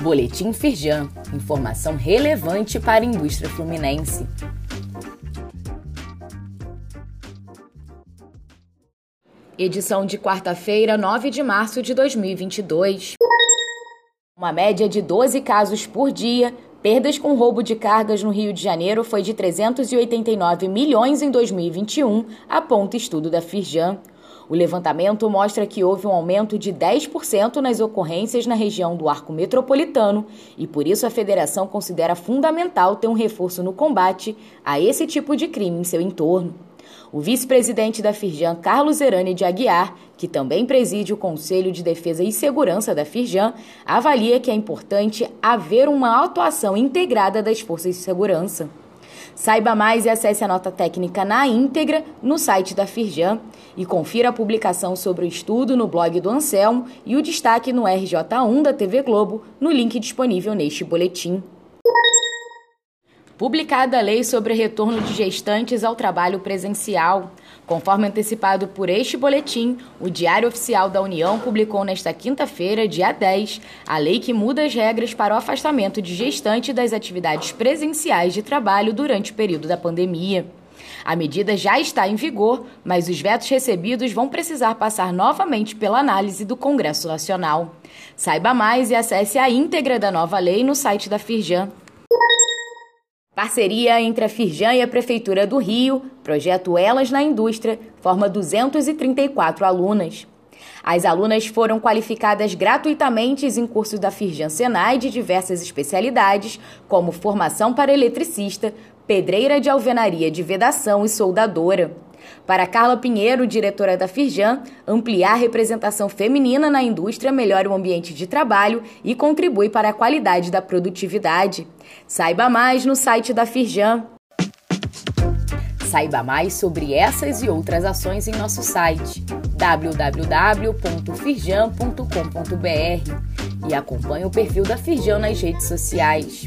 Boletim Firjan, informação relevante para a indústria fluminense. Edição de quarta-feira, 9 de março de 2022. Uma média de 12 casos por dia, perdas com roubo de cargas no Rio de Janeiro foi de 389 milhões em 2021, aponta estudo da Firjan. O levantamento mostra que houve um aumento de 10% nas ocorrências na região do arco metropolitano e por isso a federação considera fundamental ter um reforço no combate a esse tipo de crime em seu entorno. O vice-presidente da Firjan, Carlos Erani de Aguiar, que também preside o Conselho de Defesa e Segurança da Firjan, avalia que é importante haver uma atuação integrada das forças de segurança. Saiba mais e acesse a nota técnica na íntegra no site da Firjan e confira a publicação sobre o estudo no blog do Anselmo e o destaque no RJ1 da TV Globo no link disponível neste boletim. Publicada a lei sobre retorno de gestantes ao trabalho presencial. Conforme antecipado por este boletim, o Diário Oficial da União publicou nesta quinta-feira, dia 10, a lei que muda as regras para o afastamento de gestante das atividades presenciais de trabalho durante o período da pandemia. A medida já está em vigor, mas os vetos recebidos vão precisar passar novamente pela análise do Congresso Nacional. Saiba mais e acesse a íntegra da nova lei no site da Firjan. Parceria entre a Firjan e a Prefeitura do Rio, projeto Elas na Indústria, forma 234 alunas. As alunas foram qualificadas gratuitamente em cursos da Firjan Senai de diversas especialidades, como formação para eletricista, pedreira de alvenaria de vedação e soldadora. Para Carla Pinheiro, diretora da Firjan, ampliar a representação feminina na indústria melhora o ambiente de trabalho e contribui para a qualidade da produtividade. Saiba mais no site da Firjan. Saiba mais sobre essas e outras ações em nosso site www.firjan.com.br e acompanhe o perfil da Firjan nas redes sociais.